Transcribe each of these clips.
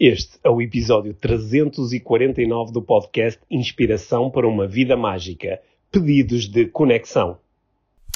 Este é o episódio 349 do podcast Inspiração para uma Vida Mágica Pedidos de Conexão.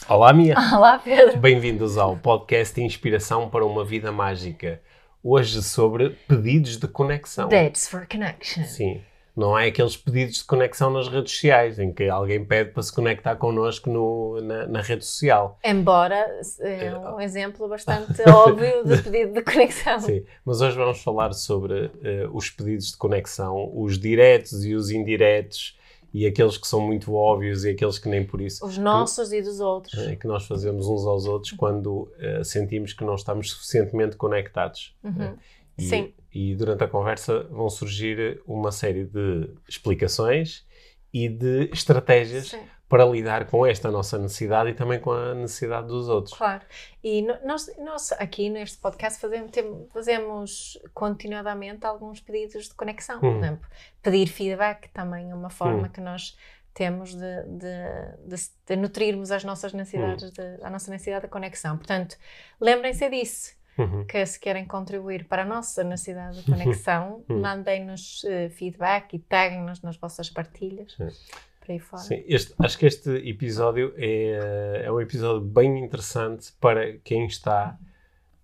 Olá, Mia. Olá, Pedro. Bem-vindos ao podcast Inspiração para uma Vida Mágica. Hoje sobre pedidos de conexão. Dates for connection. Sim. Não é aqueles pedidos de conexão nas redes sociais, em que alguém pede para se conectar connosco no, na, na rede social. Embora é um exemplo bastante óbvio de pedido de conexão. Sim, mas hoje vamos falar sobre uh, os pedidos de conexão, os diretos e os indiretos, e aqueles que são muito óbvios e aqueles que nem por isso. Os nossos que, e dos outros. É, que nós fazemos uns aos outros quando uh, sentimos que não estamos suficientemente conectados. Uhum. Né? E, Sim. E durante a conversa vão surgir uma série de explicações e de estratégias Sim. para lidar com esta nossa necessidade e também com a necessidade dos outros. Claro. E nós, nós aqui neste podcast fazemos, fazemos continuadamente alguns pedidos de conexão. Por Hum. exemplo, pedir feedback também é uma forma Hum. que nós temos de, de, de, de nutrirmos as nossas necessidades, Hum. de, a nossa necessidade de conexão. Portanto, lembrem-se disso. Uhum. que se querem contribuir para a nossa necessidade de conexão, Hum. mandem-nos uh, feedback e taguem-nos nas vossas partilhas. Sim. Por aí fora. Sim, este, acho que este episódio é, é um episódio bem interessante para quem está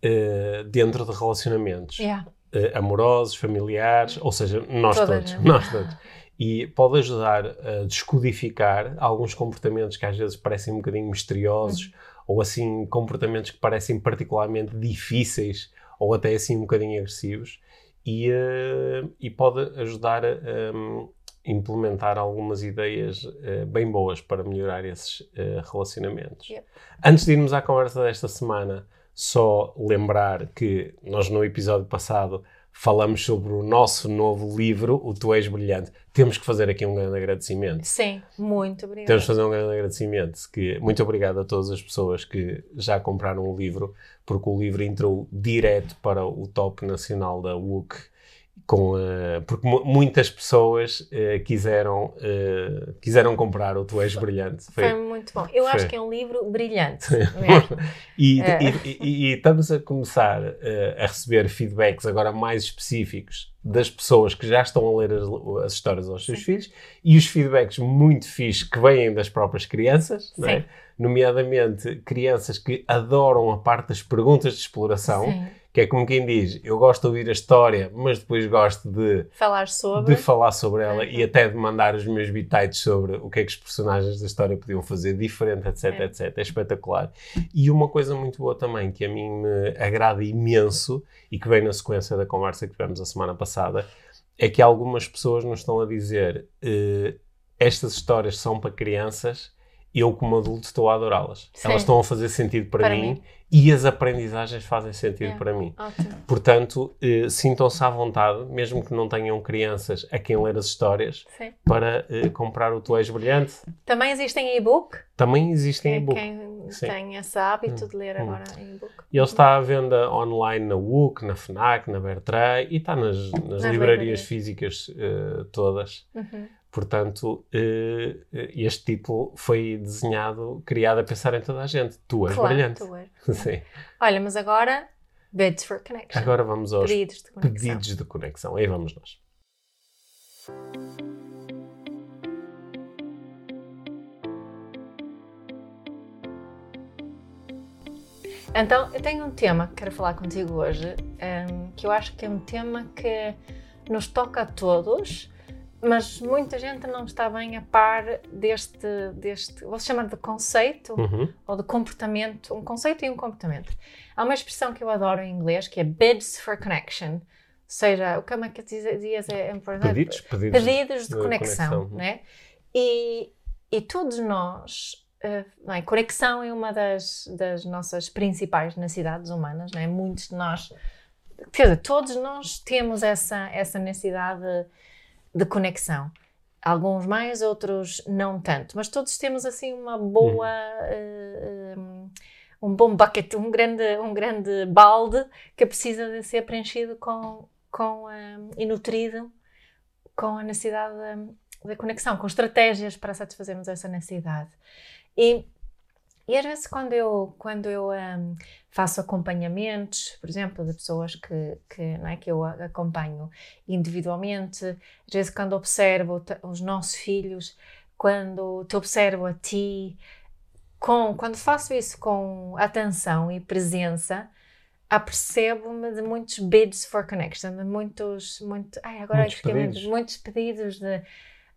eh, dentro de relacionamentos Yeah. eh, amorosos, familiares, ou seja, nós todos, nós todos. E pode ajudar a descodificar alguns comportamentos que às vezes parecem um bocadinho misteriosos, Uhum. Ou assim comportamentos que parecem particularmente difíceis, ou até assim um bocadinho agressivos, e, eh, e pode ajudar a um, implementar algumas ideias eh, bem boas para melhorar esses eh, relacionamentos. Yep. Antes de irmos à conversa desta semana, só lembrar que nós no episódio passado falamos sobre o nosso novo livro, O Tu És Brilhante. Temos que fazer aqui um grande agradecimento. Sim, muito obrigada. Temos que fazer um grande agradecimento. Que, muito obrigado a todas as pessoas que já compraram o livro, porque o livro entrou direto para o top nacional da WUC. Com, eh, porque mu- muitas pessoas eh, quiseram, eh, quiseram comprar o Tu És Brilhante. Foi muito bom. Eu Foi. acho que é um livro brilhante. mesmo. E, É. e- e- e estamos a começar a receber feedbacks agora mais específicos das pessoas que já estão a ler as, as histórias aos seus filhos e os feedbacks muito fixes que vêm das próprias crianças, é? Sim. nomeadamente crianças que adoram a parte das perguntas de exploração, Sim. Que é como quem diz, eu gosto de ouvir a história, mas depois gosto de Falar sobre. de falar sobre ela Uhum. e até de mandar os meus bitites sobre o que é que os personagens da história podiam fazer diferente, etc, É. etc. É espetacular. E uma coisa muito boa também, que a mim me agrada imenso e que vem na sequência da conversa que tivemos a semana passada, é que algumas pessoas nos estão a dizer eh, estas histórias são para crianças eu como adulto estou a adorá-las. Elas estão a fazer sentido para, Para mim, mim. e as aprendizagens fazem sentido É. para mim. Ótimo. Portanto, eh, sintam-se à vontade, mesmo que não tenham crianças a quem ler as histórias, Sim. para eh, comprar o Tu És Brilhante. Também existem e-book. Também existem É e-book. quem Sim. tem esse hábito de ler Hum. agora e-book. Ele está à venda online na WUC, na FNAC, na Bertrand e está nas, nas livrarias livrarias. físicas eh, todas. Uhum. Portanto, eh, eh, este título foi desenhado, criado a pensar em toda a gente. Tu és Claro, brilhante. tu és. Sim. Olha, mas agora, bids for connection. Agora vamos aos Pedidos de conexão. pedidos de conexão. Aí vamos nós. Então, eu tenho um tema que quero falar contigo hoje, hum, que eu acho que é um tema que nos toca a todos, mas muita gente não está bem a par deste, deste vou chamar de conceito Uhum. ou de comportamento, um conceito e um comportamento. Há uma expressão que eu adoro em inglês que é bids for connection, ou seja, o que é que dizias é? Pedidos, pedidos, pedidos de de conexão, conexão. né? E, e todos nós, não é? conexão é uma das, das nossas principais necessidades humanas, não é? Muitos de nós, quer dizer, todos nós temos essa, essa necessidade de, conexão. Alguns mais, outros não tanto, mas todos temos assim uma boa, eh, um, um bom bucket, um grande, um grande balde que precisa de ser preenchido com, com eh, e nutrido com a necessidade de, de conexão, com estratégias para satisfazermos essa necessidade. E, e às vezes quando eu, quando eu hum, faço acompanhamentos, por exemplo, de pessoas que, que, não é, que eu acompanho individualmente. Às vezes, quando observo os nossos filhos, quando te observo a ti, com, quando faço isso com atenção e presença, apercebo-me de muitos bids for connection, de muitos, muito, ai, agora muitos, pedidos. muitos pedidos de,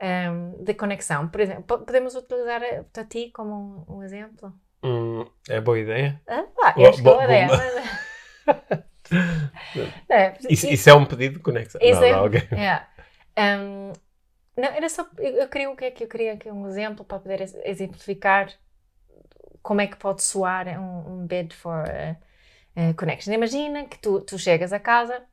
um, de conexão. Por exemplo, podemos utilizar a, ti como um, um exemplo? Hum, é boa ideia? Ah, pá, eu acho boa ideia. é, isso, isso, é um pedido de conexão. Isso não, é, não, okay. é. Um, não, era só, eu, eu queria o que é que eu queria aqui um exemplo para poder exemplificar como é que pode soar um, um bid for uh, uh, connection. Imagina que tu, tu chegas a casa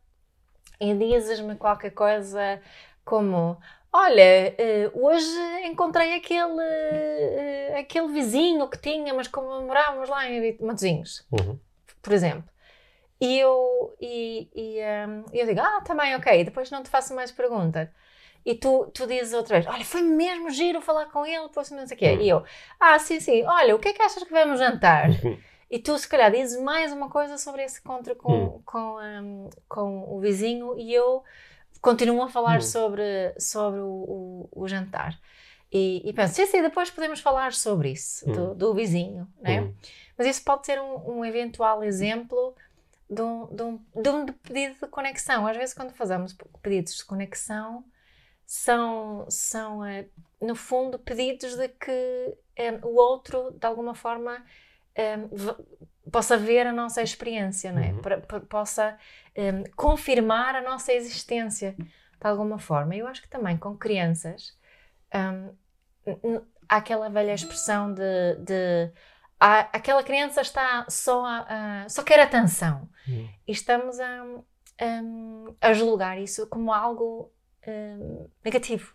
e dizes-me qualquer coisa como Olha, uh, hoje encontrei aquele, uh, aquele vizinho que tínhamos como morávamos lá em Matosinhos, uhum. por exemplo. E eu, e, e um, eu digo, ah, também, ok, depois não te faço mais perguntas. E tu, tu dizes outra vez, olha, foi mesmo giro falar com ele, depois não sei o quê. Uhum. E eu, ah, sim, sim, olha, o que é que achas que vamos jantar? Uhum. E tu, se calhar, dizes mais uma coisa sobre esse encontro com, uhum. com, um, com o vizinho e eu continuo a falar sobre, sobre o, o, o jantar. E, e, penso, sim, sim, depois podemos falar sobre isso, do, uhum. do vizinho, né? Uhum. Mas isso pode ser um, um eventual exemplo de um, de, um, de um pedido de conexão. Às vezes, quando fazemos pedidos de conexão, são, são eh, no fundo, pedidos de que eh, o outro, de alguma forma, eh, possa ver a nossa experiência, não é? Uhum. Para, para, possa confirmar a nossa existência de alguma forma. Eu acho que também com crianças um, há aquela velha expressão de, de há, aquela criança está só a, a, só quer atenção uhum. e estamos a, a, a julgar isso como algo Hum, negativo.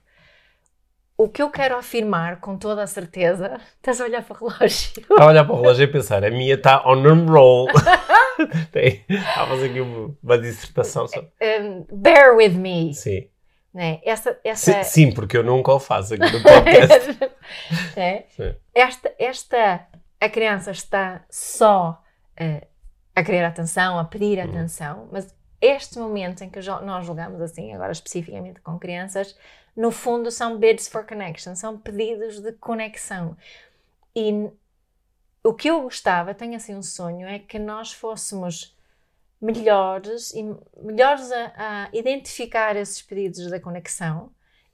O que eu quero afirmar com toda a certeza, estás a olhar para o relógio. Está a olhar para o relógio e pensar, a minha está on a roll. Tem, a fazer aqui uma, uma dissertação só. Um, bear with me. Sim. Né? Essa, essa... Sim, sim, porque eu nunca o faço aqui no podcast. é? Esta, esta, a criança está só uh, a querer atenção, a pedir hum. atenção, mas este momento em que nós julgamos assim, agora especificamente com crianças, no fundo são bids for connection, são pedidos de conexão. E o que eu gostava, tenho assim um sonho, é que nós fôssemos melhores e melhores a, a identificar esses pedidos de conexão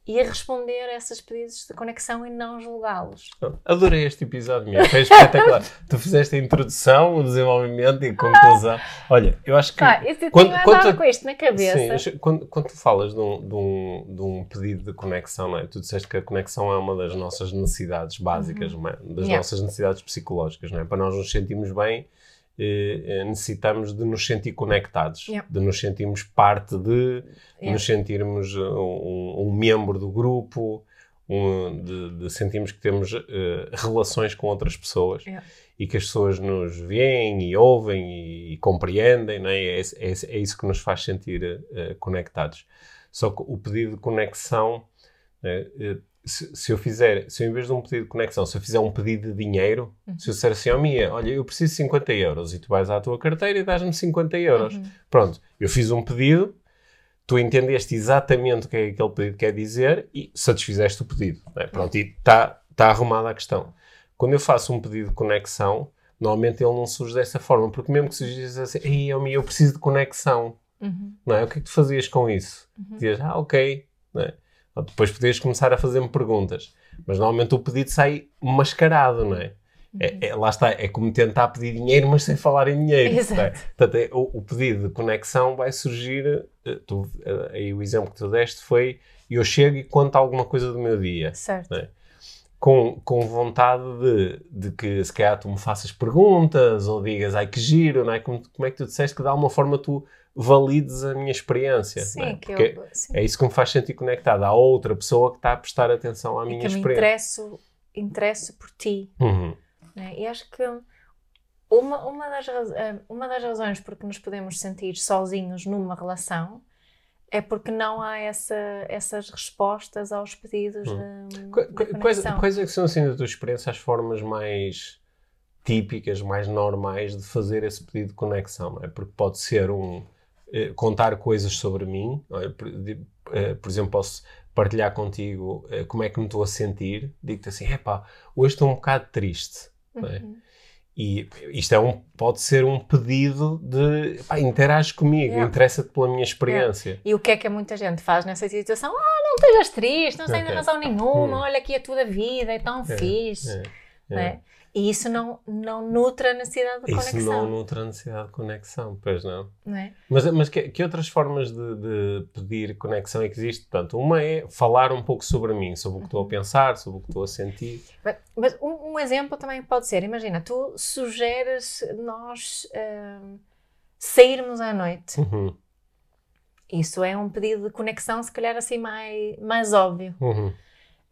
e a responder a esses pedidos de conexão e não julgá-los. Adorei este episódio, meu. Foi espetacular. tu fizeste a introdução, o desenvolvimento e a conclusão. Olha, eu acho que. Ah, eu quando, quando, com isto na cabeça. Sim, quando, quando tu falas de um, de, um, de um pedido de conexão, não é? tu disseste que a conexão é uma das nossas necessidades básicas, uhum. é? das yeah. nossas necessidades psicológicas, não é? Para nós nos sentirmos bem eh, eh, necessitamos de nos sentir conectados, yeah. de nos sentirmos parte de, yeah. nos sentirmos eh, um, um, membro do grupo, um, de, de, sentirmos que temos uh, relações com outras pessoas yeah. e que as pessoas nos veem e ouvem e, e compreendem, não é? É, é, é, isso que nos faz sentir uh, conectados. Só que o pedido de conexão se, se, eu fizer, se eu em vez de um pedido de conexão, se eu fizer um pedido de dinheiro, uhum. se eu disser assim, ao Mia, olha, eu preciso de 50 euros e tu vais à tua carteira e dás-me 50 euros. Uhum. Pronto, eu fiz um pedido, tu entendeste exatamente o que é que aquele pedido quer dizer e satisfizeste o pedido. Né? Pronto, e está tá arrumada a questão. Quando eu faço um pedido de conexão, normalmente ele não surge dessa forma, porque mesmo que surgisse assim, ei, Mia, eu preciso de conexão. Uhum. Não é? O que é que tu fazias com isso? Uhum. Dizias, ah, ok. Não é? Depois podias começar a fazer-me perguntas. Mas normalmente o pedido sai mascarado, não é? É, uhum. é, lá está, é como tentar pedir dinheiro, mas sem falar em dinheiro. Exato. É? Portanto, é, o, o, pedido de conexão vai surgir. Eh, tu, eh, aí o exemplo que tu deste foi: eu chego e conto alguma coisa do meu dia. Certo. É? Com, com vontade de, de que se calhar tu me faças perguntas ou digas, ai que giro, não é? Como, como é que tu disseste que de alguma forma tu valides a minha experiência. Sim, é? Porque eu, sim. é isso que me faz sentir conectado. Há outra pessoa que está a prestar atenção à minha experiência. Que me interesso, interesso por ti. Uhum. Né? E acho que uma, uma, das, eh, uma das razões por que nos podemos sentir sozinhos numa relação é porque não há essa, essas respostas aos pedidos hum. de, de quais, quais é que são, assim, da tua experiência, as formas mais típicas, mais normais de fazer esse pedido de conexão, é? Porque pode ser um eh, contar coisas sobre mim, é? por, de, eh, por, exemplo, posso partilhar contigo eh, como é que me estou a sentir, digo-te assim, epá, hoje estou um bocado triste, é? uhum. E isto é um, pode ser um pedido de pá, interage comigo, yeah. interessa-te pela minha experiência. Yeah. E o que é que muita gente faz nessa situação? Ah, não estejas triste, não okay. razão nenhuma, hum. olha aqui a tua vida, é tão é, fixe. É, é. E isso não, não nutre a necessidade de isso conexão. Isso não nutre a necessidade de conexão, pois não. não é? Mas, mas que, que outras formas de, de, pedir conexão é que existe? Portanto, uma é falar um pouco sobre mim, sobre o que estou a uhum. pensar, sobre o que estou a sentir. Mas, mas um, um, exemplo também pode ser, imagina, tu sugeres nós uh, sairmos à noite. Uhum. Isso é um pedido de conexão, se calhar assim mais, mais óbvio. Uhum.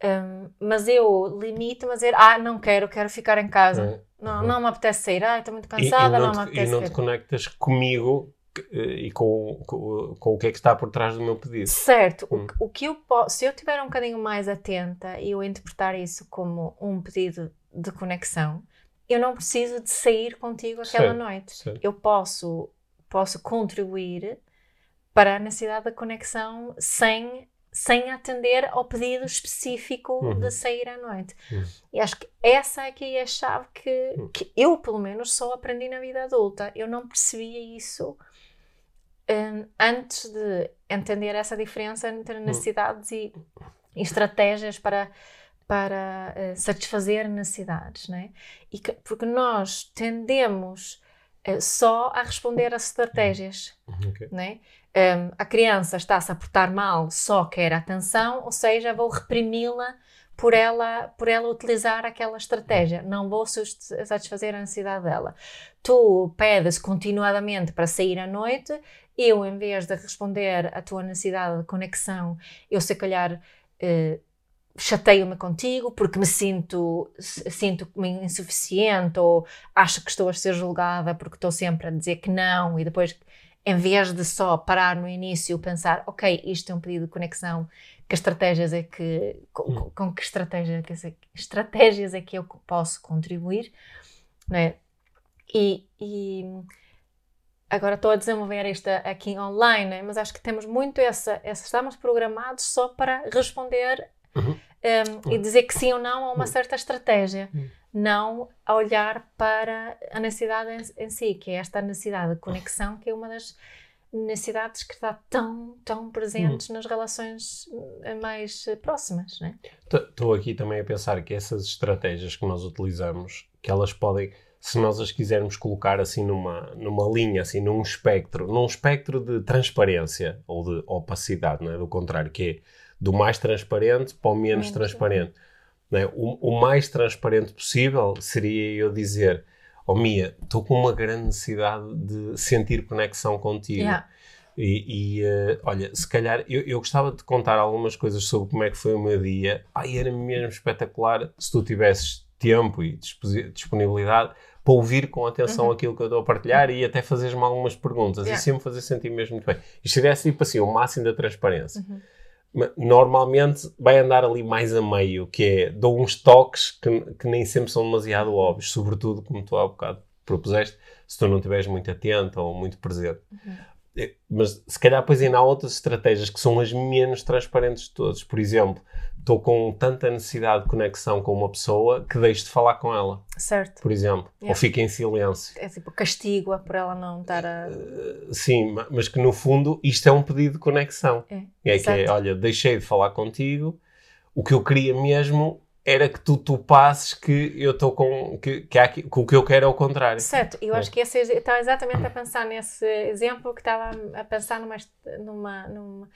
Um, mas eu limito-me a dizer, ah, não quero, quero ficar em casa. É. Não, não me apetece sair, ah, estou muito cansada, e, e não, não, me apetece E não te conectas comigo eh, e com, com, com, o que é que está por trás do meu pedido. Certo. Hum. O, o que eu posso, se eu estiver um bocadinho mais atenta e eu interpretar isso como um pedido de conexão, eu não preciso de sair contigo aquela certo, noite. Certo. Eu posso, posso contribuir para a necessidade da conexão sem sem atender ao pedido específico uhum. de sair à noite. Uhum. E acho que essa aqui é a chave que, uhum. que eu, pelo menos, só aprendi na vida adulta. Eu não percebia isso um, antes de entender essa diferença entre uhum. necessidades e, estratégias para, para uh, satisfazer necessidades. Né? E que, porque nós tendemos uh, só a responder estratégias. Uhum. Okay. Né? Um, a criança está-se a portar mal, só quer atenção, ou seja, vou reprimi-la por ela, por ela utilizar aquela estratégia. Não vou satisfazer a necessidade dela. Tu pedes continuadamente para sair à noite, eu, em vez de responder à tua necessidade de conexão, eu se calhar uh, chateio-me contigo porque me sinto sinto-me insuficiente ou acho que estou a ser julgada porque estou sempre a dizer que não e depois em vez de só parar no início e pensar, ok, isto é um pedido de conexão, que estratégias é que, com, hum. com que estratégia, que estratégias é que eu posso contribuir, né? E, e agora estou a desenvolver isto aqui online, né? mas acho que temos muito essa, essa estamos programados só para responder uhum. um, e dizer que sim ou não a uma uhum. certa estratégia. Uhum não a olhar para a necessidade em, em, si, que é esta necessidade de conexão, que é uma das necessidades que está tão, tão presentes hum. nas relações eh, mais eh, próximas, né? Estou aqui também a pensar que essas estratégias que nós utilizamos, que elas podem, se nós as quisermos colocar assim numa, numa linha, assim num espectro, num espectro de transparência ou de opacidade, não é? Do contrário, que é do mais transparente para o menos, menos transparente. É? O, o, mais transparente possível seria eu dizer: Oh Mia, estou com uma grande necessidade de sentir conexão contigo. Yeah. E, e uh, olha, se calhar eu, eu, gostava de contar algumas coisas sobre como é que foi o meu dia. Ai, era mesmo espetacular se tu tivesses tempo e disponibilidade para ouvir com atenção uhum. aquilo que eu estou a partilhar e até fazeres-me algumas perguntas yeah. e sempre fazer sentir mesmo muito bem. Isto seria tipo assim, o máximo da transparência. Uhum normalmente vai andar ali mais a meio, que é dou uns toques que, que nem sempre são demasiado óbvios, sobretudo como tu há bocado propuseste, se tu não estiveres muito atento ou muito presente. Uhum. Mas se calhar depois ainda há outras estratégias que são as menos transparentes de todas. Por exemplo, estou com tanta necessidade de conexão com uma pessoa que deixo de falar com ela. Certo. Por exemplo. Yeah. Ou fico em silêncio. É tipo castigo-a por ela não estar a. Uh, sim, mas que no fundo isto é um pedido de conexão. É, é que é, olha, deixei de falar contigo, o que eu queria mesmo era que tu, tu passes que eu estou com que, que, há, que o que eu quero é o contrário. Certo, eu é. acho que esse, estava exatamente a pensar nesse exemplo que estava a pensar numa, numa, numa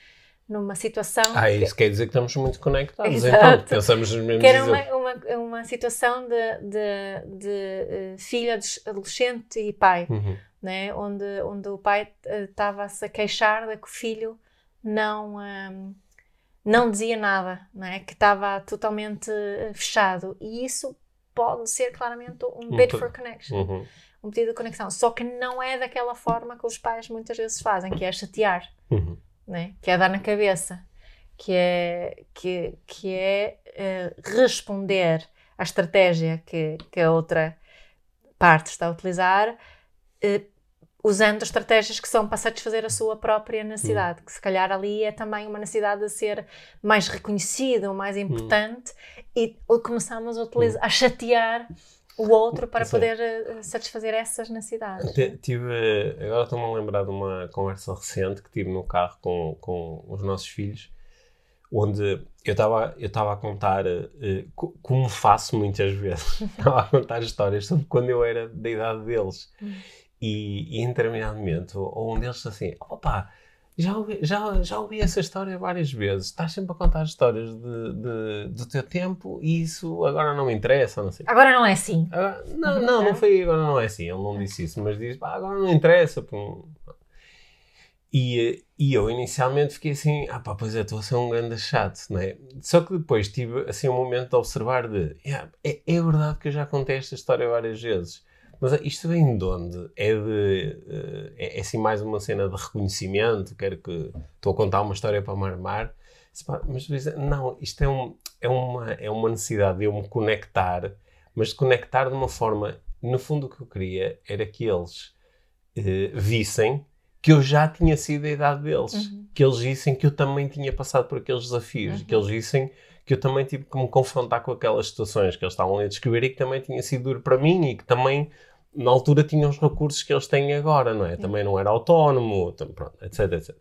numa situação. Ah, isso que... quer dizer que estamos muito conectados, Exato. então, pensamos nos mesmos Que era uma, uma, uma, situação de, de, de uh, filho adolescente e pai, uhum. né? onde, onde o pai eh, estava-se uh, a queixar de que o filho não, um, não dizia nada, né? que estava totalmente eh, fechado. E isso pode ser claramente um bid for connection. Uhum. Um pedido de conexão. Só que não é daquela forma que os pais muitas vezes fazem, que é chatear. Uhum né? que é dar na cabeça, que é, que, que é uh, responder à estratégia que, que a outra parte está a utilizar uh, usando estratégias que são para satisfazer a sua própria necessidade, hum. que se calhar ali é também uma necessidade de ser mais reconhecido, mais hum. importante, hum. e começamos a, utilizar, hum. a chatear o outro para poder uh, satisfazer essas necessidades. Tive, agora estou-me a lembrar de uma conversa recente que tive no carro com, com os nossos filhos, onde eu estava eu a contar, uh, como faço muitas vezes, estava a contar histórias sobre quando eu era da idade deles. E, e em determinado momento, um deles disse assim: opa, já ouvi, já, já ouvi essa história várias vezes. Estás sempre a contar histórias de, de, do teu tempo e isso agora não me interessa. Não sei. Agora não é assim. Agora, não, não, não foi agora não é assim. Ele não disse isso, mas disse: agora não interessa. E, e eu inicialmente fiquei assim: ah pá, pois é, estou a ser um grande chato, não é? Só que depois tive assim um momento de observar: de yeah, é, é verdade que eu já contei esta história várias vezes. Mas isto vem de onde? É de. Uh, é, é assim mais uma cena de reconhecimento? Quero que. Estou a contar uma história para marmar. Mas não, isto é, um, é, uma, é uma necessidade de eu me conectar, mas de conectar de uma forma. No fundo, o que eu queria era que eles uh, vissem que eu já tinha sido a idade deles. Uhum. Que eles vissem que eu também tinha passado por aqueles desafios. Uhum. Que eles vissem que eu também tive que me confrontar com aquelas situações que eles estavam a descobrir e que também tinha sido duro para mim e que também na altura tinha os recursos que eles têm agora, não é? Também não era autónomo, pronto, etc, etc.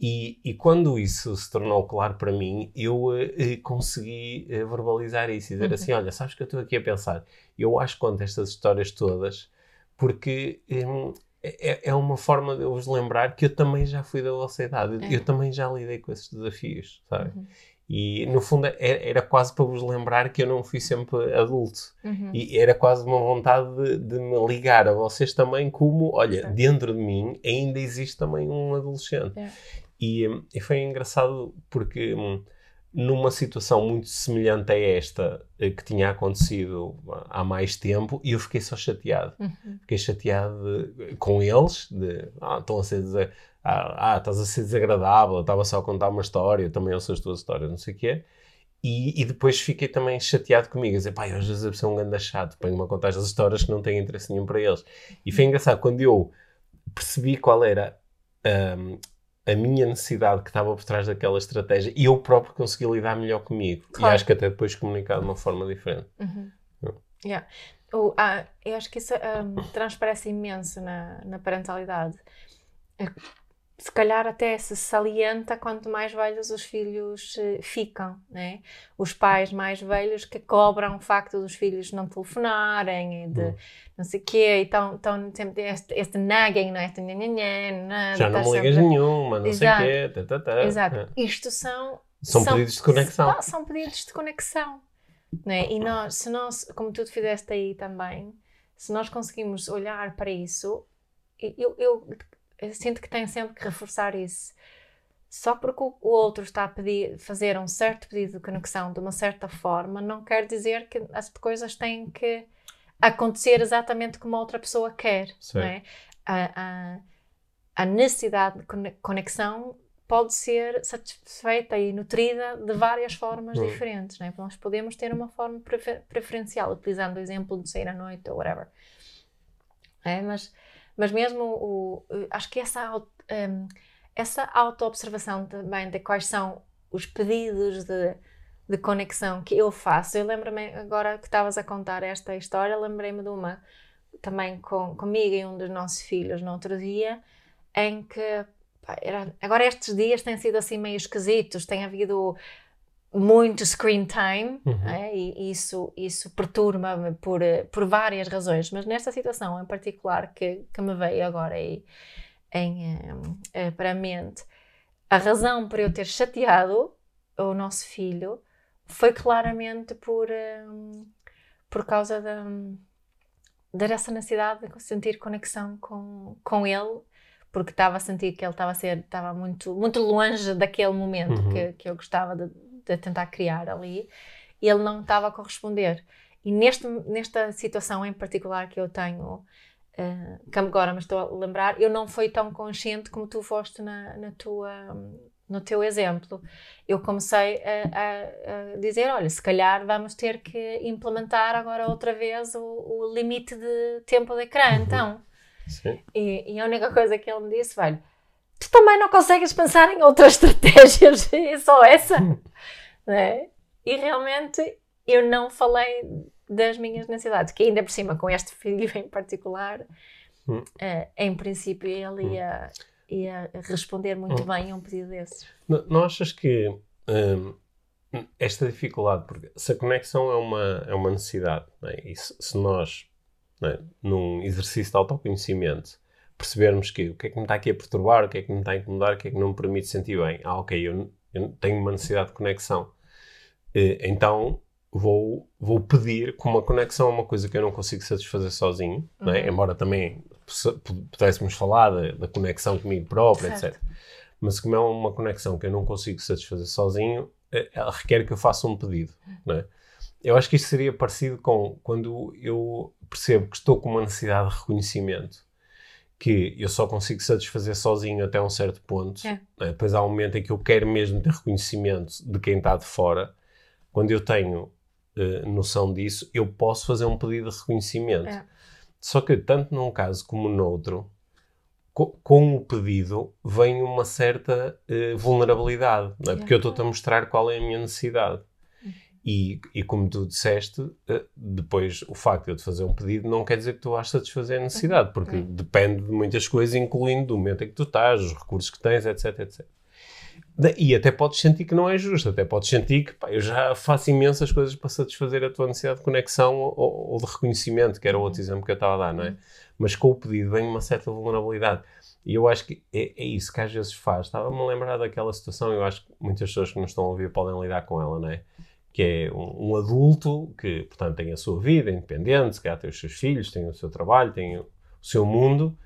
E, e, quando isso se tornou claro para mim, eu uh, consegui uh, verbalizar isso e dizer uhum. assim: olha, sabes que eu estou aqui a pensar, eu acho que conto estas histórias todas porque é, é, uma forma de eu vos lembrar que eu também já fui da vossa idade, é. eu também já lidei com esses desafios, sabe? Uhum. E no fundo era, era, quase para vos lembrar que eu não fui sempre adulto. Uhum. E era quase uma vontade de, de, me ligar a vocês também, como, olha, certo. dentro de mim ainda existe também um adolescente. É. E, e, foi engraçado porque hum, numa situação muito semelhante a esta eh, que tinha acontecido há mais tempo, eu fiquei só chateado. Uhum. Fiquei chateado de, com eles, de, ah, estão a ser ah, ah, estás a ser desagradável, estava só a contar uma história, também eu sei as tuas histórias, não sei o quê. E, e, depois fiquei também chateado comigo, a dizer, pai, às vezes sou um grande chato, ponho-me a contar as histórias que não têm interesse nenhum para eles. E foi engraçado, quando eu percebi qual era um, a minha necessidade que estava por trás daquela estratégia, e eu próprio consegui lidar melhor comigo. Claro. E acho que até depois comunicar de uma forma diferente. Uhum. Yeah. Uh, ah, eu acho que isso um, transparece imenso na, na parentalidade se calhar até se salienta quanto mais velhos os filhos uh, ficam, né? Os pais mais velhos que cobram o facto dos filhos não telefonarem e de hum. não sei o quê, então, então sempre este, este nagging, não é? Este nhanhanhan, Já não me ligas sempre... nenhuma, não Exato. sei o quê. Tá, tá, tá. Exato. É. Isto são... São, são pedidos de conexão. São, são pedidos de conexão. Né? E nós, se nós, como tu fizeste aí também, se nós conseguimos olhar para isso, eu, eu eu sinto que tenho sempre que reforçar isso. Só porque o outro está a pedir, fazer um certo pedido de conexão de uma certa forma, não quer dizer que as coisas têm que acontecer exatamente como a outra pessoa quer. É? a, a, a necessidade de conexão pode ser satisfeita e nutrida de várias formas uhum. diferentes. É? Nós podemos ter uma forma prefer preferencial, utilizando o exemplo de sair à noite ou whatever. É, mas mas mesmo o, acho que essa, um, essa auto-observação também de quais são os pedidos de, de conexão que eu faço. Eu lembro-me, agora que estavas a contar esta história, lembrei-me de uma também com, comigo e um dos nossos filhos no outro dia, em que era, agora estes dias têm sido assim meio esquisitos, tem havido muito screen time uhum. é? e isso, isso perturba-me por, por várias razões, mas nesta situação em particular que, que me veio agora aí em, eh, para a mente, a razão por eu ter chateado o nosso filho foi claramente por, um, por causa da, dessa necessidade de sentir conexão com, com ele porque estava a sentir que ele estava a ser estava muito muito longe daquele momento uhum. que, que eu gostava de, a tentar criar ali, e ele não estava a corresponder. E neste, nesta situação em particular que eu tenho, uh, que agora me estou a lembrar, eu não fui tão consciente como tu foste na, na tua, no teu exemplo, eu comecei a, a, a, dizer: olha, se calhar vamos ter que implementar agora outra vez o, o limite de tempo de ecrã, uhum. então. Sim. E, e, a única coisa que ele me disse, velho, tu também não consegues pensar em outras estratégias, é só essa. né? E realmente eu não falei das minhas necessidades, que ainda por cima, com este filho em particular, hum. uh, em princípio ele ia. Hum e a responder muito hum. bem a um pedido desses. Não, não achas que hum, esta dificuldade, porque se a conexão é uma, é uma necessidade, é? e se, se nós, é? num exercício de autoconhecimento, percebermos que o que é que me está aqui a perturbar, o que é que me está a incomodar, o que é que não me permite sentir bem, ah, ok, eu, eu tenho uma necessidade de conexão, então vou, vou pedir, como a conexão é uma coisa que eu não consigo satisfazer sozinho, é? uhum. embora também pudéssemos falar da, da, conexão comigo próprio, certo. etc. Mas como é uma conexão que eu não consigo satisfazer sozinho, é, ela requer que eu faça um pedido, não é? Eu acho que isto seria parecido com quando eu percebo que estou com uma necessidade de reconhecimento que eu só consigo satisfazer sozinho até um certo ponto. É. Né? Depois há um momento em que eu quero mesmo ter reconhecimento de quem está de fora. Quando eu tenho uh, noção disso, eu posso fazer um pedido de reconhecimento. É. Só que, tanto num caso como no outro, co com o pedido vem uma certa uh, vulnerabilidade, não é? porque eu estou-te a mostrar qual é a minha necessidade. Uhum. E, e como tu disseste, uh, depois o facto de eu te fazer um pedido não quer dizer que tu vais satisfazer a necessidade, porque uhum. depende de muitas coisas, incluindo do momento em que tu estás, os recursos que tens, etc, etc. E até podes sentir que não é justo, até podes sentir que pá, eu já faço imensas coisas para satisfazer a tua necessidade de conexão ou, ou de reconhecimento, que era o outro exemplo que eu estava a dar, não é? Mas com o pedido vem uma certa vulnerabilidade. E eu acho que é, é isso que às vezes faz. Estava-me a lembrar daquela situação, eu acho que muitas pessoas que nos estão a ouvir podem lidar com ela, não é? Que é um, um adulto que, portanto, tem a sua vida independente, que tem os seus filhos, tem o seu trabalho, tem o seu mundo,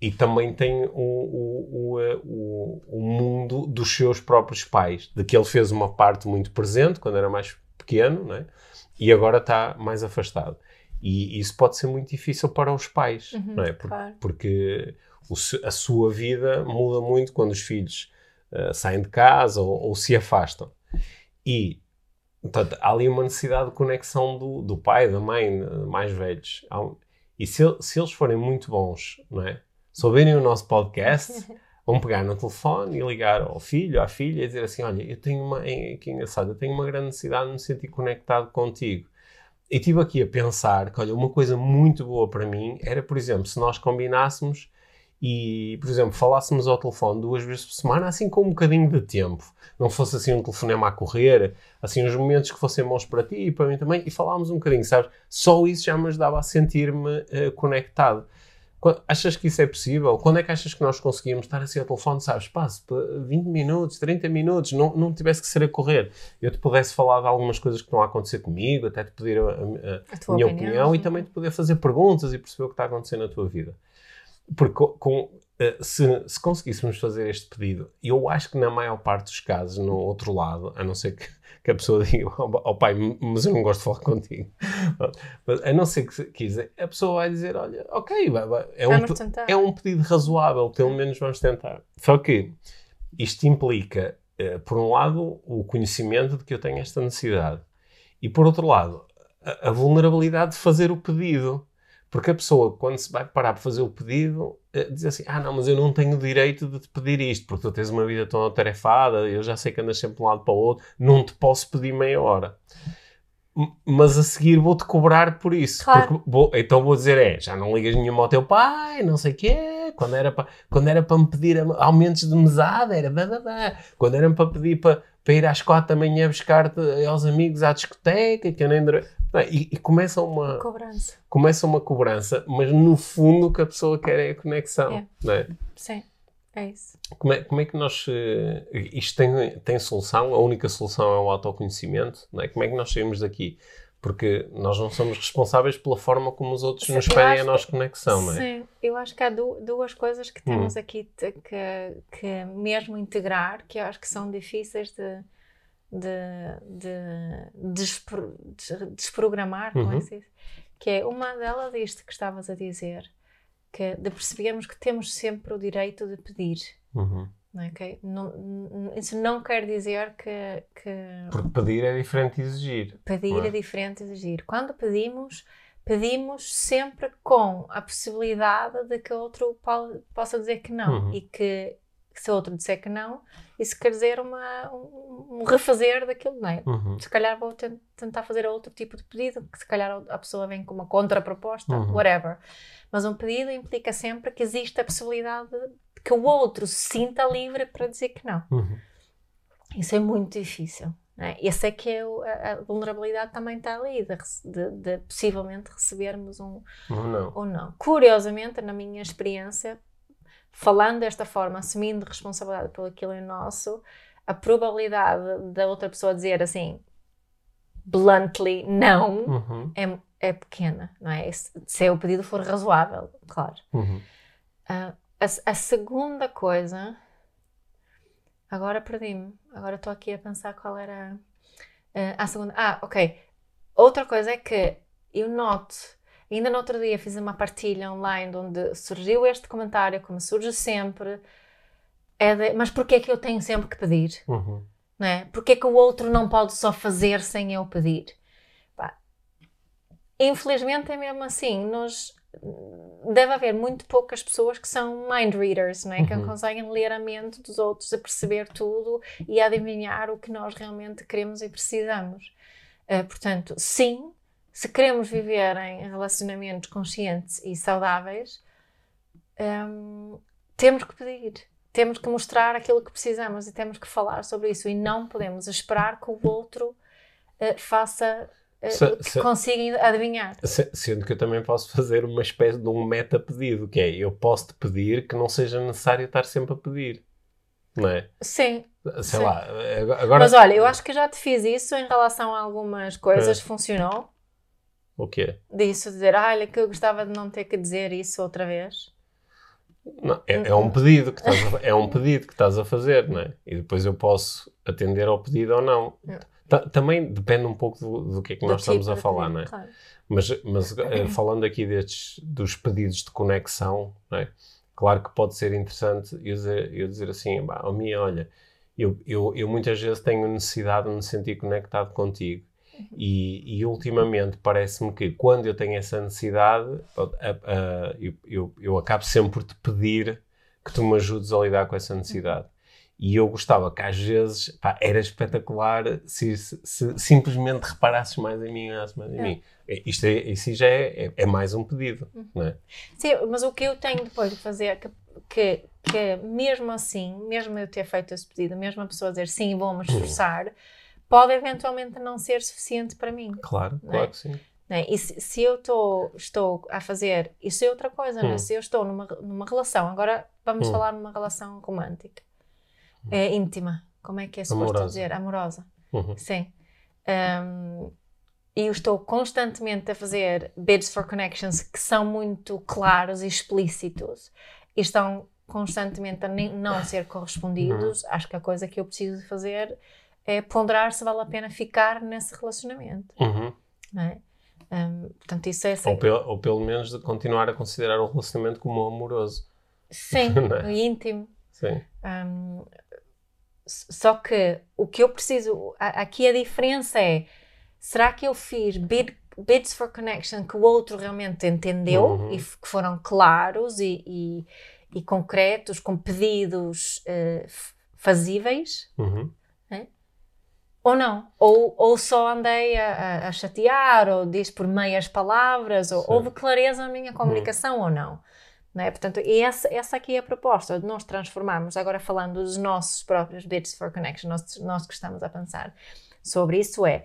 e também tem o, o, o, o, mundo dos seus próprios pais, de que ele fez uma parte muito presente quando era mais pequeno, né? e agora está mais afastado. E isso pode ser muito difícil para os pais, uhum, não é? Por, claro. Porque a sua vida muda muito quando os filhos uh, saem de casa ou, ou, se afastam. E portanto, há ali uma necessidade de conexão do, do pai, da mãe, mais velhos. E se, se eles forem muito bons, não é? se ouvirem o nosso podcast, vão pegar no telefone e ligar ao filho, à filha e dizer assim: Olha, eu tenho uma. Que engraçado, eu tenho uma grande necessidade de me sentir conectado contigo. E estive aqui a pensar que, olha, uma coisa muito boa para mim era, por exemplo, se nós combinássemos e, por exemplo, falássemos ao telefone duas vezes por semana, assim com um bocadinho de tempo. Não fosse assim um telefonema a correr, assim uns momentos que fossem bons para ti e para mim também, e falámos um bocadinho, sabes? Só isso já me ajudava a sentir-me uh, conectado. Achas que isso é possível? Quando é que achas que nós conseguimos estar assim ao telefone, sabes, passo 20 minutos, 30 minutos, não, não tivesse que ser a correr. Eu te pudesse falar de algumas coisas que estão a acontecer comigo, até te pedir a, a, a, a minha opinião, opinião e também te poder fazer perguntas e perceber o que está acontecendo na tua vida. Porque com, eh, se, se, conseguíssemos fazer este pedido, eu acho que na maior parte dos casos, no outro lado, a não ser que, que a pessoa diga ao oh, pai, mas eu não gosto de falar contigo, mas, a não ser que quiser, a pessoa vai dizer: olha, ok, vai, vai, é, um, é um pedido razoável, pelo menos vamos tentar. Só que isto implica, uh, por um lado, o conhecimento de que eu tenho esta necessidade, e por outro lado, a, a vulnerabilidade de fazer o pedido. Porque a pessoa, quando se vai parar para fazer o pedido, eh, diz assim: Ah, não, mas eu não tenho o direito de te pedir isto, porque tu tens uma vida tão atarefada, eu já sei que andas sempre de um lado para o outro, não te posso pedir meia hora. Mas a seguir vou-te cobrar por isso. Claro. Vou, então vou dizer: É, já não ligas nenhuma ao teu pai, não sei o quê. Quando era para, quando era para me pedir aumentos de mesada, era da, da, da. Quando era para pedir para, para ir às quatro da manhã buscar-te aos amigos à discoteca, que eu nem. E, e, começa uma cobrança. Começa uma cobrança, mas no fundo o que a pessoa quer é a conexão. É. Não é? Sim, é isso. Como é, como é que nós. Uh, isto tem, tem solução? A única solução é o autoconhecimento? Não é? Como é que nós saímos daqui? Porque nós não somos responsáveis pela forma como os outros Sim, nos pedem a nossa conexão, não é? Sim, eu acho que há duas coisas que temos hum. aqui que, que mesmo integrar, que eu acho que são difíceis de de, de, despro, de desprogramar, uhum. é que é uma delas isto que estavas a dizer, que de percebermos que temos sempre o direito de pedir. Uhum. ok? Não, n- isso não quer dizer que, que Porque pedir é diferente de exigir. pedir não é? é diferente de exigir. Quando pedimos, pedimos sempre com a possibilidade de que outro po- possa dizer que não. Uhum. E que se o outro disser que não, isso quer dizer uma, um, um refazer daquilo, não é? Uhum. Se calhar vou ten- tentar fazer outro tipo de pedido, que se calhar a pessoa vem com uma contraproposta, Uhum. whatever. Mas um pedido implica sempre que existe a possibilidade de que o outro se sinta livre para dizer que não. Uhum. Isso é muito difícil. Né? Esse é que é o- a, a vulnerabilidade também está ali, de, de- de possivelmente recebermos um Ou não. ou não. Curiosamente, na minha experiência, falando desta forma, assumindo responsabilidade pelo aquilo é nosso, a probabilidade da outra pessoa dizer assim, bluntly, não, Uhum. é, é pequena, não é? Se, o pedido for razoável, claro. Uhum. Ah, a, a segunda coisa. Agora perdi-me. Agora estou aqui a pensar qual era ah, a segunda. Ah, ok. Outra coisa é que eu noto. Ainda no outro dia fiz uma partilha online onde surgiu este comentário, como surge sempre. É de, mas porquê é que eu tenho sempre que pedir? Uhum. não é? Porque é que o outro não pode só fazer sem eu pedir? Pá, infelizmente é mesmo assim. Nós, deve haver muito poucas pessoas que são mind readers, não é? Que Uhum. conseguem ler a mente dos outros, a perceber tudo e a adivinhar o que nós realmente queremos e precisamos. Eh, portanto, sim, se queremos viver em relacionamentos conscientes e saudáveis, hum, temos que pedir. Temos que mostrar aquilo que precisamos e temos que falar sobre isso. E não podemos esperar que o outro eh, faça, eh, Se- que se- consiga adivinhar. Se- Sendo que eu também posso fazer uma espécie de um meta-pedido, que é eu posso te pedir que não seja necessário estar sempre a pedir. Não é? Sim, Sei Sim. lá, agora. mas olha, eu acho que já te fiz isso em relação a algumas coisas, funcionou. O quê? Disso, dizer, "Ah, olha, que eu gostava de não ter que dizer isso outra vez. Não, é, é um pedido que estás a, é um pedido que estás a fazer, não é? E depois eu posso atender ao pedido ou não. É. Ta- também depende um pouco do, do que é que Do nós estamos tipo a falar, pedido, não é? claro. Mas, mas eh, falando aqui destes, dos pedidos de conexão, não é? claro que pode ser interessante eu dizer, eu dizer assim, "Bah, oh, minha, olha, eu, eu, eu muitas vezes tenho necessidade de me sentir conectado contigo. E, e ultimamente parece-me que quando eu tenho essa necessidade, eu, eu, eu acabo sempre por te pedir que tu me ajudes a lidar com essa necessidade. E eu gostava que às vezes pá, era espetacular se, se- se simplesmente reparasses mais em mim, mais em É. mim. É, Isto é, isso já é, é, é mais um pedido, não é? Sim, mas o que eu tenho depois de fazer, é que, que, que mesmo assim, mesmo eu ter feito esse pedido, mesmo a pessoa dizer sim, vou-me esforçar, pode eventualmente não ser suficiente para mim. Claro, Não claro é? que sim. né? E se, se eu tô, estou a fazer, isso é outra coisa, né? Hum. se eu estou numa, numa relação, agora vamos Hum. falar numa relação romântica, é íntima, como é que é suposto dizer? Amorosa. Uhum. Sim. Um, e eu estou constantemente a fazer bids for connections que são muito claros e explícitos e estão constantemente a nem- não ser correspondidos. Acho que a coisa que eu preciso fazer é ponderar se vale a pena ficar nesse relacionamento. Uhum. É? Um, portanto, isso é. Ou, pe- ou pelo menos de continuar a considerar o relacionamento como amoroso. Sim, é? íntimo. Sim. Um, só que o que eu preciso, aqui a diferença é: será que eu fiz bid- bids for connection que o outro realmente entendeu Uhum. e que foram claros e, e- e concretos, com pedidos f- fazíveis? Uhum. Ou não? Ou, ou só andei a, a- chatear, ou disse por meias palavras, ou Sim. houve clareza na minha comunicação ou não? Não é? Portanto, essa, essa aqui é a proposta, de nós transformarmos, agora falando dos nossos próprios bits for connection, nós, nós que estamos a pensar sobre isso, é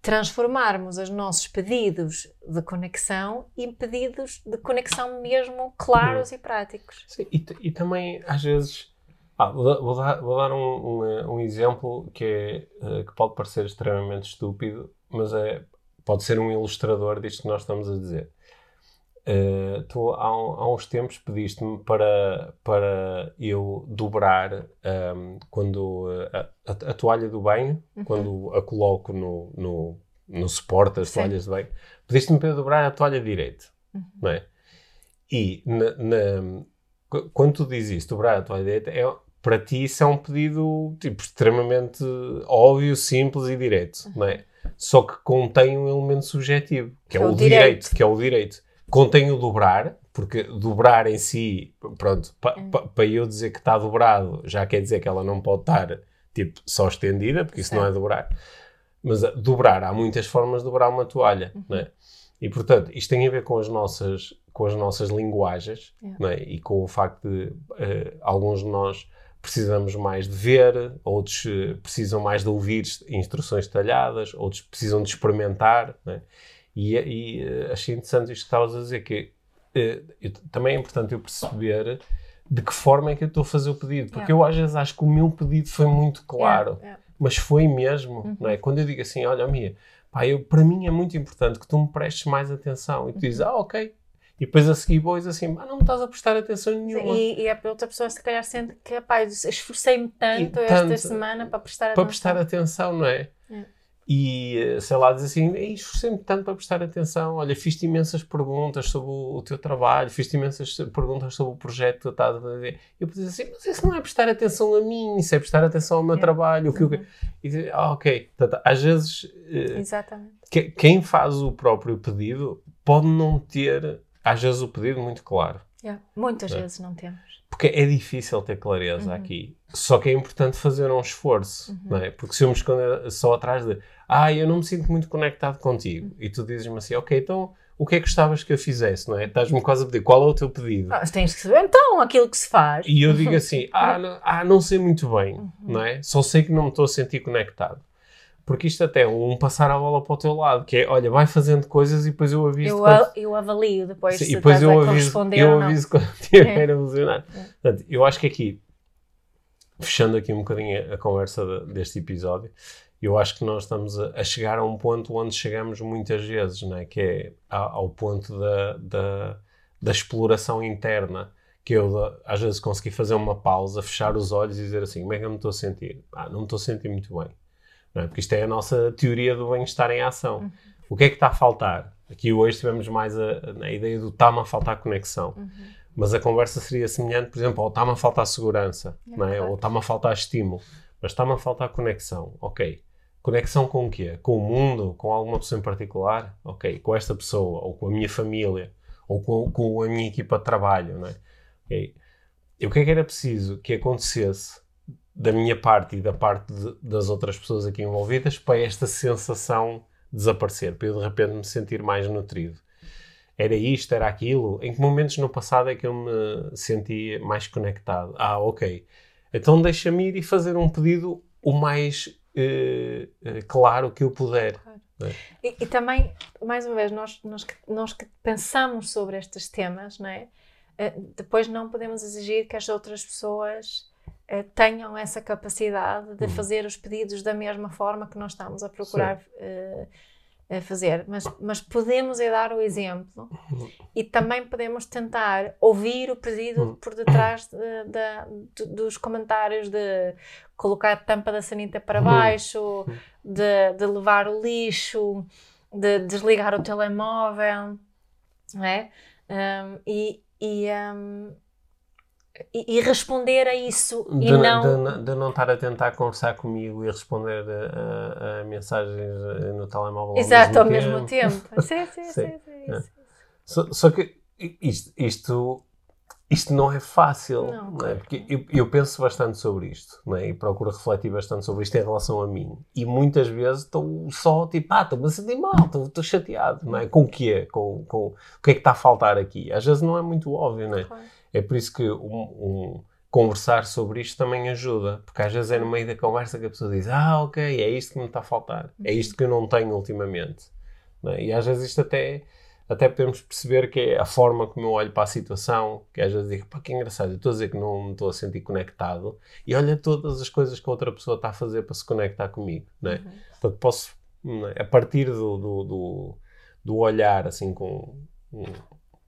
transformarmos os nossos pedidos de conexão em pedidos de conexão mesmo claros e práticos. Sim, e, e também, às vezes, ah, vou, dar- vou dar, um, um, um exemplo que, é, eh, que pode parecer extremamente estúpido, mas é, pode ser um ilustrador disto que nós estamos a dizer. Eh, tu, há, um- há uns tempos pediste-me para, para eu dobrar ahm, quando eh, a, a- a toalha do banho, quando a coloco no, no, no suporte Sim. toalhas de banho, pediste-me para eu dobrar a toalha direita, não é? E na, na- qu- quando tu dizes dobrar a toalha direita, é para ti isso é um pedido tipo, extremamente óbvio, simples e direto, não é? Só que contém um elemento subjetivo, que é, o direito. direito. que é o direito. Contém o dobrar, porque dobrar em si, pronto, para pa, eu dizer que está dobrado, já quer dizer que ela não pode estar tipo só estendida, porque isso não é dobrar. Mas a, dobrar, há muitas formas de dobrar uma toalha, não é? E portanto, isto tem a ver com as nossas, com as nossas linguagens Yeah. não é? e com o facto de eh, alguns de nós precisamos mais de ver, outros eh, precisam mais de ouvir instruções detalhadas, outros precisam de experimentar. não é? E, e eh, achei interessante isto que estavas a dizer, que eh, eu- também é importante eu perceber de que forma é que eu estou a fazer o pedido, porque Yeah. eu às vezes acho que o meu pedido foi muito claro Yeah, yeah. mas foi mesmo, não é? Quando eu digo assim, olha, Mia, pá, eu, para mim é muito importante que tu me prestes mais atenção. E tu dizes, ah, ok. E depois a seguir e diz assim, ah, não me estás a prestar atenção nenhuma. E, e a outra pessoa se calhar sente que, eu esforcei-me tanto E esta tanto, semana para prestar para atenção. prestar atenção, não é? É. E, eh, sei lá, diz assim, "Ei, esforcei-me tanto para prestar atenção. Olha, fiz-te imensas perguntas sobre o, o teu trabalho, fiz-te imensas perguntas sobre o projeto que tu estás a fazer. Eu podia dizer assim, mas isso não é prestar atenção a mim, isso é prestar atenção ao meu É. trabalho. O que eu... Uhum. E dizer, ah, ok. Portanto, às vezes... eh, Exatamente. que- quem faz o próprio pedido pode não ter, às vezes, o pedido muito claro. Yeah. Muitas É. vezes não temos. Porque é difícil ter clareza Uhum. aqui. Só que é importante fazer um esforço, Uhum. não é? Porque se eu me esconder só atrás de ah, eu não me sinto muito conectado contigo, e tu dizes-me assim, ok, então o que é que gostavas que eu fizesse, não é? Estás-me quase a pedir, qual é o teu pedido? Ah, tens que saber então aquilo que se faz. E eu digo assim, ah não, ah, não sei muito bem, Uhum. não é? Só sei que não me estou a sentir conectado. Porque isto até é um passar a bola para o teu lado, que é, olha, vai fazendo coisas e depois eu aviso Eu, quando- eu avalio depois Sim, se e depois eu aviso, eu aviso quando estiver É. a funcionar. Portanto, eu acho que aqui, fechando aqui um bocadinho a, conversa de- deste episódio, eu acho que nós estamos a, a chegar a um ponto onde chegamos muitas vezes, não é? que é ao ponto da, da, da exploração interna, que eu às vezes consegui fazer uma pausa, fechar os olhos e dizer assim, como é que eu me estou a sentir? Ah, não me estou a sentir muito bem. É? Porque isto é a nossa teoria do bem-estar em ação. O que é que está a faltar? Aqui hoje tivemos mais a, a ideia do está-me a faltar conexão. Uhum. Mas a conversa seria semelhante, por exemplo, ou está-me a faltar segurança, É, não é? claro. ou está-me a faltar estímulo, mas está-me a faltar conexão. Ok. Conexão com o quê? Com o mundo? Com alguma pessoa em particular? Ok. Com esta pessoa, ou com a minha família, ou com, com a minha equipa de trabalho, não é? Ok. E o que é que era preciso que acontecesse da minha parte e da parte de- das outras pessoas aqui envolvidas para esta sensação desaparecer, para eu de repente me sentir mais nutrido? Era isto, era aquilo? Em que momentos no passado é que eu me senti mais conectado? Ah, ok. Então deixa-me ir e fazer um pedido o mais eh, eh, claro que eu puder. E, e também, mais uma vez, nós, nós, que, nós que pensamos sobre estes temas, não é? Eh, depois não podemos exigir que as outras pessoas tenham essa capacidade de Uhum. fazer os pedidos da mesma forma que nós estamos a procurar eh, a fazer. Mas, mas podemos é dar o exemplo e também podemos tentar ouvir o pedido Uhum. por detrás de- da- do- dos comentários de colocar a tampa da sanita para Uhum. baixo, de, de levar o lixo, de desligar o telemóvel, não é? Um, e, e, um, e, e responder a isso De, e não. de- de não estar a tentar conversar comigo e responder a, a- a mensagens eh, no telemóvel Exato, ao mesmo mesmo tempo. sim, sim, Sim. sim, sim, É. sim. Só, só que isto, isto, isto não é fácil, Não. não é? Porque eu, eu penso bastante sobre isto, é? E procuro refletir bastante sobre isto em relação a mim. E muitas vezes estou só tipo, ah, estou-me a sentir mal, estou, estou chateado, não é? Com o quê? Com, com o que é que está a faltar aqui? Às vezes não é muito óbvio, não é? Claro. É por isso que um, um- conversar sobre isto também ajuda, porque às vezes é no meio da conversa que a pessoa diz: Ah, ok, é isto que me está a faltar, é isto que eu não tenho ultimamente. não é? E às vezes isto até, até podemos perceber que é a forma como eu olho para a situação, que às vezes digo: Pá, que engraçado, eu estou a dizer que não me estou a sentir conectado, e olha todas as coisas que a outra pessoa está a fazer para se conectar comigo. Não é? Uhum. Portanto, posso, é? a partir do, do, do, do olhar, assim, com um,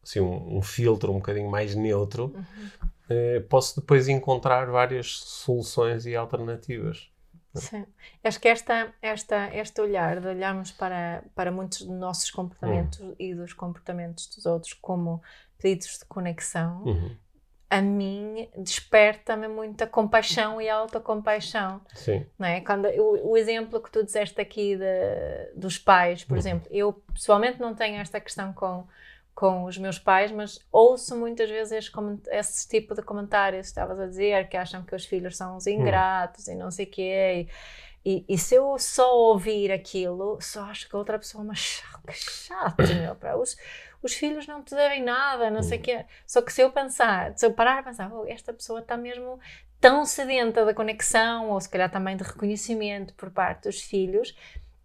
assim, um, um filtro um bocadinho mais neutro, Uhum. eh, posso depois encontrar várias soluções e alternativas. Sim. Acho que esta, esta, este olhar, de olharmos para, para muitos dos nossos comportamentos Hum. e dos comportamentos dos outros como pedidos de conexão, Uhum. a mim desperta-me muita compaixão e autocompaixão. Sim. Não é? Quando, o, o exemplo que tu disseste aqui de, dos pais, por Uhum. exemplo, eu pessoalmente não tenho esta questão com, com os meus pais, mas ouço muitas vezes esse, tipo de comentários estavas a dizer, que acham que os filhos são uns ingratos e não sei o quê. E, e, se eu só ouvir aquilo, só acho que a outra pessoa, mas chato, que chato, meu, pá, os, os filhos não te devem nada, não sei o quê. Só que se eu pensar, se eu parar a pensar, "Oh, esta pessoa está mesmo tão sedenta da conexão, ou se calhar também de reconhecimento por parte dos filhos,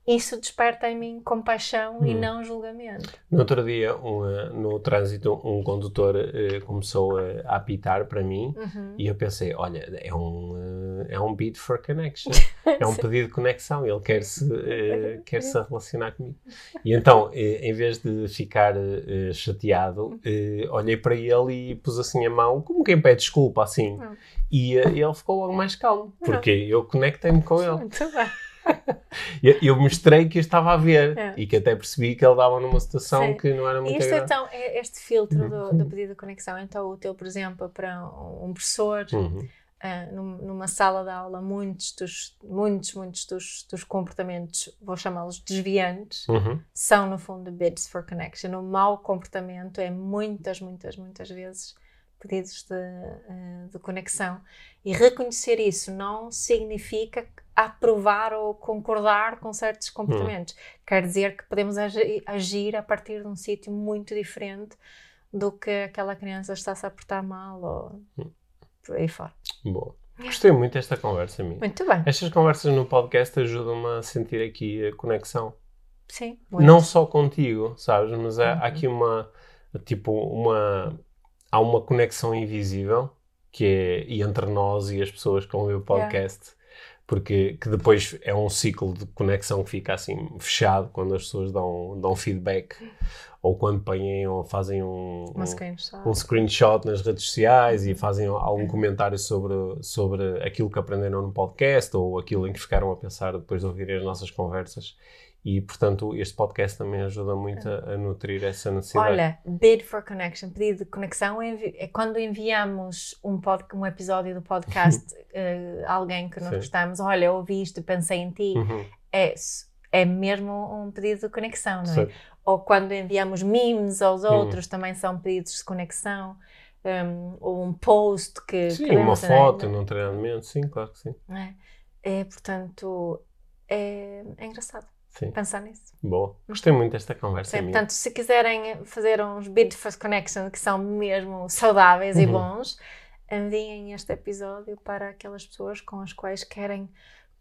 isso desperta em mim compaixão e Hum. não julgamento. No outro dia, um, eh, no trânsito, um condutor eh, começou eh, a apitar para mim Uhum. e eu pensei, olha, é um, é um bid for connection, é um pedido de conexão, ele quer se, quer se relacionar comigo. E então, em vez de ficar chateado, olhei para ele e pus assim a mão, como quem pede desculpa, assim. Hum. E ele ficou logo mais calmo, porque eu conectei-me com ele. Muito bem. Eu, mostrei que eu estava a ver É. e que até percebi que ele dava numa situação Sim. que não era muito agradável. então, é este filtro do, Uhum. do pedido de conexão, então teu, por exemplo, para um professor, Uhum. num- numa sala de aula, muitos dos, muitos, muitos dos, dos comportamentos, vou chamá-los desviantes, Uhum. são no fundo bids for connection. O mau comportamento é muitas, muitas, muitas vezes pedidos de, eh, de conexão. E reconhecer isso não significa aprovar ou concordar com certos comportamentos. Quer dizer que podemos agi- agir a partir de um sítio muito diferente do que aquela criança está-se a portar mal ou por aí fora. Boa. Gostei muito desta conversa, minha. Muito bem. Estas conversas no podcast ajudam-me a sentir aqui a conexão. Sim. muito. Não só contigo, sabes? Mas há, Uhum. há aqui uma, tipo, uma... Há uma conexão invisível que é e entre nós e as pessoas que ouvem o podcast. Porque que depois é um ciclo de conexão que fica assim fechado quando as pessoas dão, dão feedback ou quando põem ou fazem um, um- screenshot. um screenshot nas redes sociais e fazem algum comentário sobre, sobre aquilo que aprenderam no podcast ou aquilo em que ficaram a pensar depois de ouvirem as nossas conversas. E, portanto, este podcast também ajuda muito a, a nutrir essa necessidade. Olha, bid for connection, pedido de conexão, é quando enviamos um, pod, um episódio do podcast eh, a alguém que nós Sim. gostamos, olha, ouvi isto, pensei em ti, Uhum, é, é mesmo um pedido de conexão, não é? certo. Ou quando enviamos memes aos outros, também são pedidos de conexão. um, ou um post que Sim, queremos, uma foto num treinamento, sim, claro que sim. É? É, portanto, é, é engraçado sim. pensar nisso. Boa. Gostei muito desta conversa. Sim, minha. portanto, se quiserem fazer uns for connection que são mesmo saudáveis e Uhum. bons, enviem este episódio para aquelas pessoas com as quais querem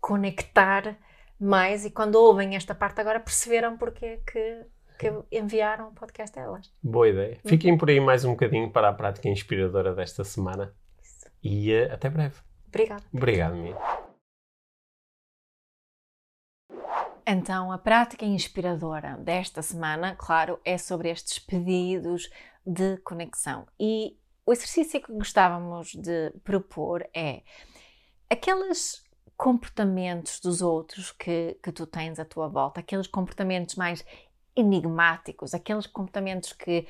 conectar mais e quando ouvem esta parte agora perceberam porque é que, que enviaram o podcast a elas. Boa ideia. Fiquem por aí mais um bocadinho para a prática inspiradora desta semana Isso. e eh, até breve. Obrigada. Obrigado, minha. Então, a prática inspiradora desta semana, claro, é sobre estes pedidos de conexão. E o exercício que gostávamos de propor é aqueles comportamentos dos outros que, que tu tens à tua volta, aqueles comportamentos mais enigmáticos, aqueles comportamentos que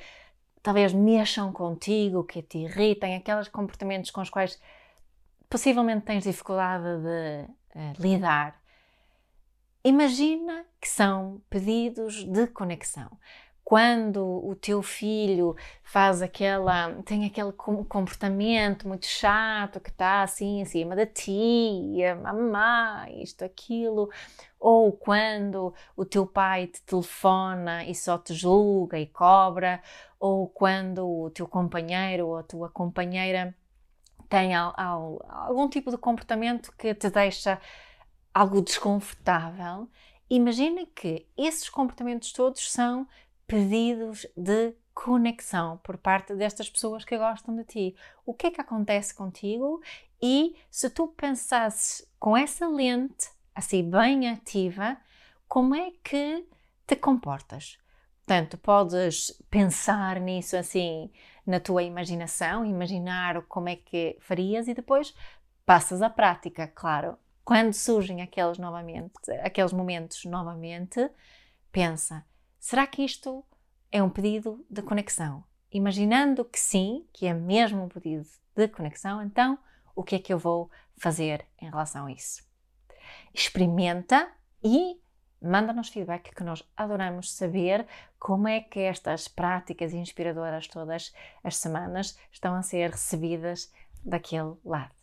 talvez mexam contigo, que te irritem, aqueles comportamentos com os quais possivelmente tens dificuldade de eh, lidar. Imagina que são pedidos de conexão. Quando o teu filho faz aquela, tem aquele com- comportamento muito chato que está assim em cima da tia, mamá, isto, aquilo, ou quando o teu pai te telefona e só te julga e cobra, ou quando o teu companheiro ou a tua companheira tem al- al- algum tipo de comportamento que te deixa algo desconfortável, imagina que esses comportamentos todos são pedidos de conexão por parte destas pessoas que gostam de ti. O que é que acontece contigo? E se tu pensasses com essa lente, assim bem ativa, como é que te comportas? Portanto, podes pensar nisso assim na tua imaginação, imaginar como é que farias e depois passas à prática, claro. Quando surgem aqueles novamente, aqueles momentos novamente, pensa: será que isto é um pedido de conexão? Imaginando que sim, que é mesmo um pedido de conexão, então o que é que eu vou fazer em relação a isso? Experimenta e manda-nos feedback que nós adoramos saber como é que estas práticas inspiradoras todas as semanas estão a ser recebidas daquele lado.